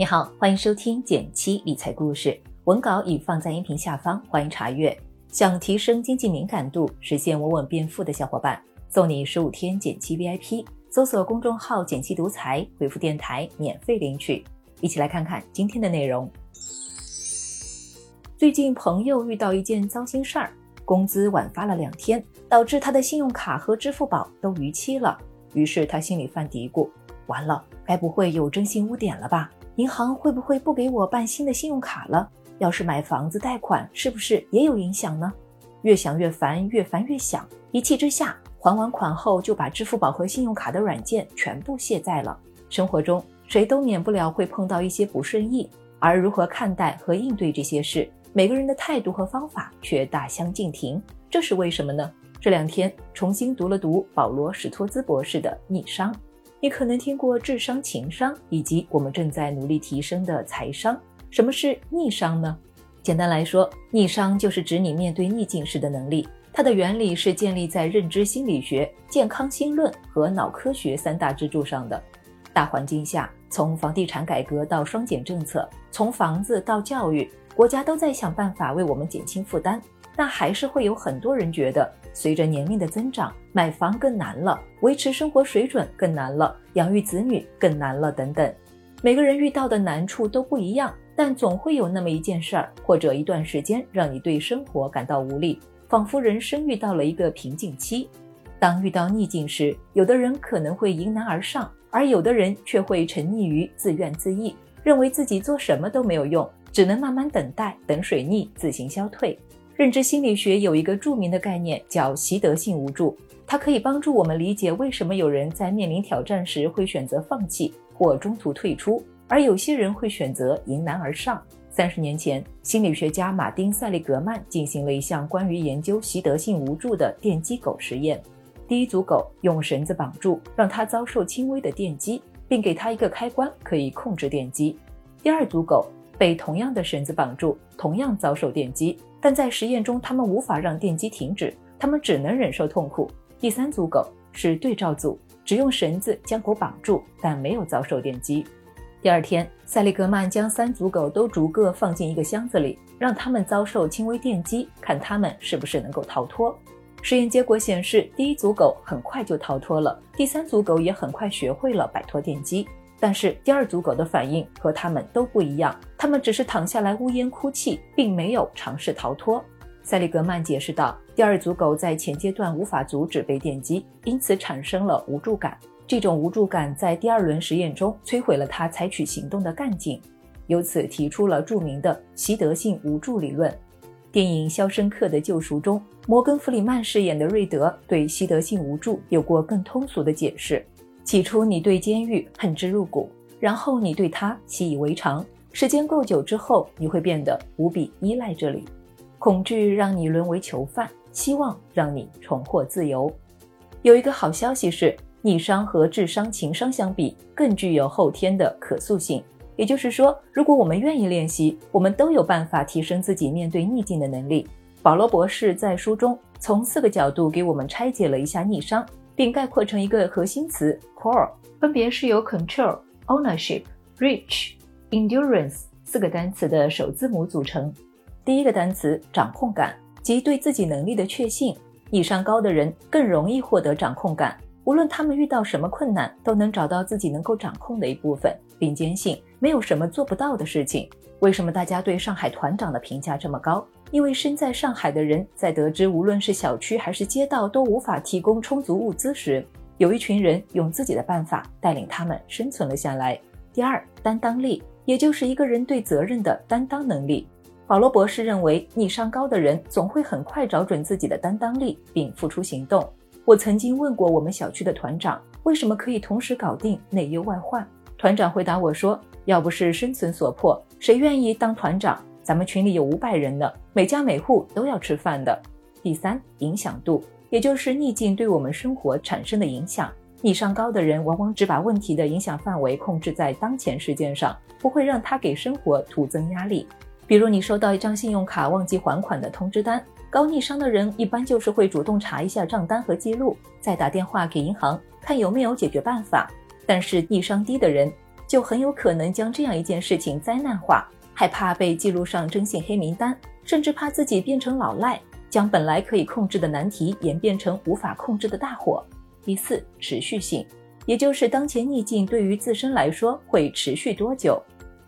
你好，欢迎收听减七理财故事，文稿已放在音频下方，欢迎查阅。想提升经济敏感度，实现稳稳变富的小伙伴，送你十五天减七 VIP，搜索公众号“减七独裁，回复“电台”免费领取。一起来看看今天的内容。最近朋友遇到一件糟心事儿，工资晚发了两天，导致他的信用卡和支付宝都逾期了。于是他心里犯嘀咕：完了，该不会有征信污点了吧？银行会不会不给我办新的信用卡了？要是买房子贷款，是不是也有影响呢？越想越烦，越烦越想，一气之下还完款后，就把支付宝和信用卡的软件全部卸载了。生活中谁都免不了会碰到一些不顺意，而如何看待和应对这些事，每个人的态度和方法却大相径庭。这是为什么呢？这两天重新读了读保罗·史托兹博士的《逆商》。你可能听过智商、情商，以及我们正在努力提升的财商。什么是逆商呢？简单来说，逆商就是指你面对逆境时的能力。它的原理是建立在认知心理学、健康心论和脑科学三大支柱上的。大环境下，从房地产改革到双减政策，从房子到教育，国家都在想办法为我们减轻负担。但还是会有很多人觉得，随着年龄的增长，买房更难了，维持生活水准更难了，养育子女更难了，等等。每个人遇到的难处都不一样，但总会有那么一件事儿或者一段时间，让你对生活感到无力，仿佛人生遇到了一个瓶颈期。当遇到逆境时，有的人可能会迎难而上，而有的人却会沉溺于自怨自艾，认为自己做什么都没有用，只能慢慢等待，等水逆自行消退。认知心理学有一个著名的概念叫习得性无助，它可以帮助我们理解为什么有人在面临挑战时会选择放弃或中途退出，而有些人会选择迎难而上。三十年前，心理学家马丁·塞利格曼进行了一项关于研究习得性无助的电击狗实验。第一组狗用绳子绑住，让它遭受轻微的电击，并给它一个开关可以控制电击。第二组狗被同样的绳子绑住，同样遭受电击。但在实验中，他们无法让电击停止，他们只能忍受痛苦。第三组狗是对照组，只用绳子将狗绑住，但没有遭受电击。第二天，塞利格曼将三组狗都逐个放进一个箱子里，让他们遭受轻微电击，看他们是不是能够逃脱。实验结果显示，第一组狗很快就逃脱了，第三组狗也很快学会了摆脱电击。但是第二组狗的反应和它们都不一样，它们只是躺下来呜咽哭泣，并没有尝试逃脱。塞利格曼解释道：“第二组狗在前阶段无法阻止被电击，因此产生了无助感。这种无助感在第二轮实验中摧毁了它采取行动的干劲，由此提出了著名的习得性无助理论。”电影《肖申克的救赎》中，摩根·弗里曼饰演的瑞德对习得性无助有过更通俗的解释。起初你对监狱恨之入骨，然后你对它习以为常。时间够久之后，你会变得无比依赖这里。恐惧让你沦为囚犯，希望让你重获自由。有一个好消息是，逆商和智商、情商相比，更具有后天的可塑性。也就是说，如果我们愿意练习，我们都有办法提升自己面对逆境的能力。保罗博士在书中从四个角度给我们拆解了一下逆商。并概括成一个核心词 core，分别是由 control、ownership、reach、endurance 四个单词的首字母组成。第一个单词掌控感，即对自己能力的确信。以上高的人更容易获得掌控感，无论他们遇到什么困难，都能找到自己能够掌控的一部分，并坚信没有什么做不到的事情。为什么大家对上海团长的评价这么高？因为身在上海的人在得知无论是小区还是街道都无法提供充足物资时，有一群人用自己的办法带领他们生存了下来。第二，担当力，也就是一个人对责任的担当能力。保罗博士认为，逆商高的人总会很快找准自己的担当力，并付出行动。我曾经问过我们小区的团长，为什么可以同时搞定内忧外患？团长回答我说。要不是生存所迫，谁愿意当团长？咱们群里有五百人呢，每家每户都要吃饭的。第三，影响度，也就是逆境对我们生活产生的影响。逆商高的人往往只把问题的影响范围控制在当前事件上，不会让他给生活徒增压力。比如你收到一张信用卡忘记还款的通知单，高逆商的人一般就是会主动查一下账单和记录，再打电话给银行看有没有解决办法。但是逆商低的人。就很有可能将这样一件事情灾难化，害怕被记录上征信黑名单，甚至怕自己变成老赖，将本来可以控制的难题演变成无法控制的大火。第四，持续性，也就是当前逆境对于自身来说会持续多久。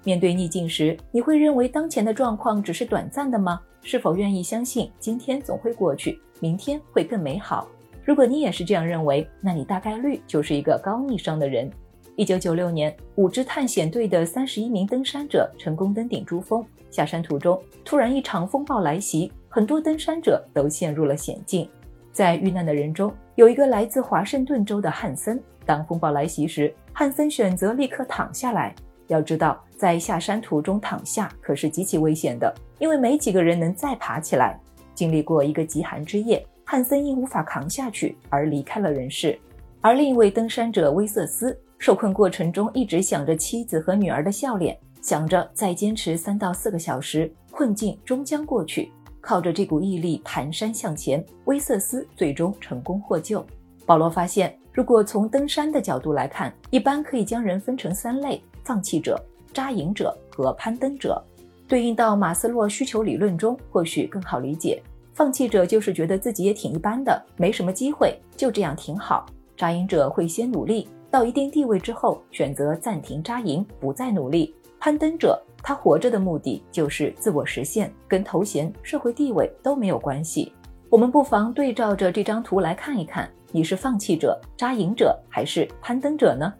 面对逆境时，你会认为当前的状况只是短暂的吗？是否愿意相信今天总会过去，明天会更美好？如果你也是这样认为，那你大概率就是一个高逆商的人。一九九六年，五支探险队的三十一名登山者成功登顶珠峰，下山途中突然一场风暴来袭，很多登山者都陷入了险境。在遇难的人中，有一个来自华盛顿州的汉森。当风暴来袭时，汉森选择立刻躺下来。要知道，在下山途中躺下可是极其危险的，因为没几个人能再爬起来。经历过一个极寒之夜，汉森因无法扛下去而离开了人世。而另一位登山者威瑟斯，受困过程中一直想着妻子和女儿的笑脸，想着再坚持三到四个小时，困境终将过去。靠着这股毅力蹒跚向前，威瑟斯最终成功获救。保罗发现，如果从登山的角度来看，一般可以将人分成三类。放弃者、扎营者和攀登者，对应到马斯洛需求理论中，或许更好理解。放弃者就是觉得自己也挺一般的，没什么机会，就这样挺好。扎营者会先努力，到一定地位之后，选择暂停扎营，不再努力。攀登者，他活着的目的就是自我实现，跟头衔、社会地位都没有关系。我们不妨对照着这张图来看一看，你是放弃者、扎营者还是攀登者呢？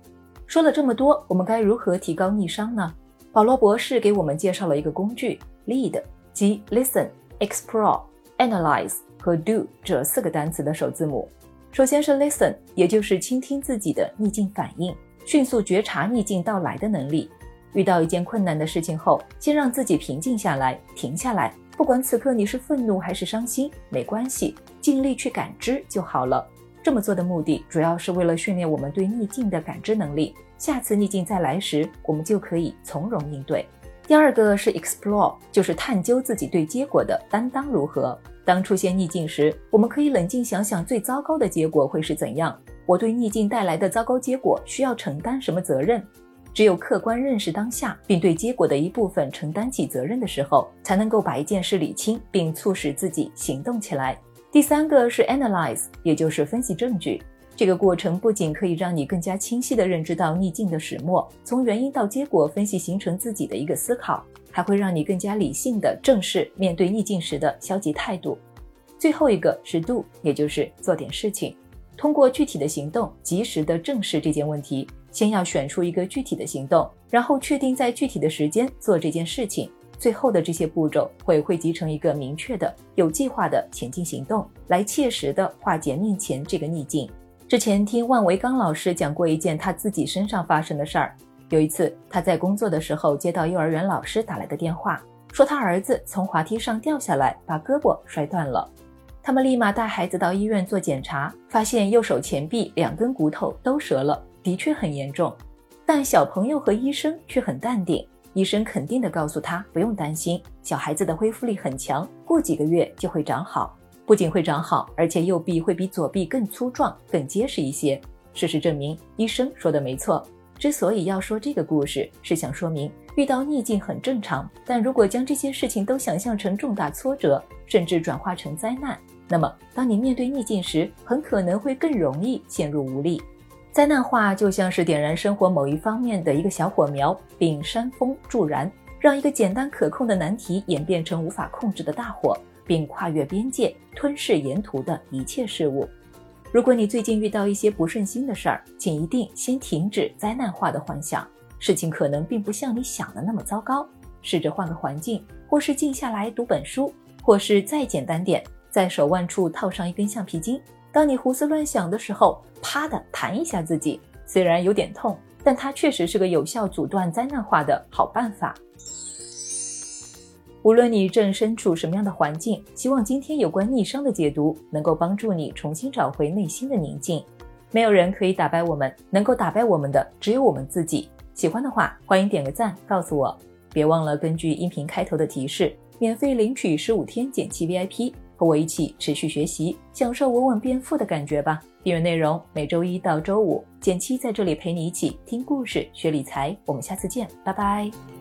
说了这么多，我们该如何提高逆商呢？保罗博士给我们介绍了一个工具，lead，即 listen、explore、analyze 和 do 这四个单词的首字母。首先是 listen，也就是倾听自己的逆境反应，迅速觉察逆境到来的能力。遇到一件困难的事情后，先让自己平静下来，停下来，不管此刻你是愤怒还是伤心，没关系，尽力去感知就好了。这么做的目的，主要是为了训练我们对逆境的感知能力。下次逆境再来时，我们就可以从容应对。第二个是 explore，就是探究自己对结果的担当如何。当出现逆境时，我们可以冷静想想最糟糕的结果会是怎样。我对逆境带来的糟糕结果需要承担什么责任？只有客观认识当下，并对结果的一部分承担起责任的时候，才能够把一件事理清，并促使自己行动起来。第三个是 analyze，也就是分析证据。这个过程不仅可以让你更加清晰地认知到逆境的始末，从原因到结果分析形成自己的一个思考，还会让你更加理性地正视面对逆境时的消极态度。最后一个是 do，也就是做点事情，通过具体的行动及时地正视这件问题。先要选出一个具体的行动，然后确定在具体的时间做这件事情。最后的这些步骤会汇集成一个明确的、有计划的前进行动，来切实的化解面前这个逆境。之前听万维刚老师讲过一件他自己身上发生的事儿。有一次他在工作的时候接到幼儿园老师打来的电话，说他儿子从滑梯上掉下来，把胳膊摔断了。他们立马带孩子到医院做检查，发现右手前臂两根骨头都折了，的确很严重。但小朋友和医生却很淡定。医生肯定地告诉他，不用担心，小孩子的恢复力很强，过几个月就会长好。不仅会长好，而且右臂会比左臂更粗壮、更结实一些。事实证明，医生说的没错。之所以要说这个故事，是想说明遇到逆境很正常，但如果将这些事情都想象成重大挫折，甚至转化成灾难，那么当你面对逆境时，很可能会更容易陷入无力。灾难化就像是点燃生活某一方面的一个小火苗，并煽风助燃，让一个简单可控的难题演变成无法控制的大火，并跨越边界吞噬沿途的一切事物。如果你最近遇到一些不顺心的事儿，请一定先停止灾难化的幻想，事情可能并不像你想的那么糟糕。试着换个环境，或是静下来读本书，或是再简单点，在手腕处套上一根橡皮筋。当你胡思乱想的时候，啪的弹一下自己，虽然有点痛，但它确实是个有效阻断灾难化的好办法。无论你正身处什么样的环境，希望今天有关逆商的解读能够帮助你重新找回内心的宁静。没有人可以打败我们，能够打败我们的只有我们自己。喜欢的话，欢迎点个赞，告诉我。别忘了根据音频开头的提示，免费领取十五天减七 VIP。和我一起持续学习，享受稳稳变富的感觉吧。订阅内容每周一到周五，简七在这里陪你一起听故事、学理财。我们下次见，拜拜。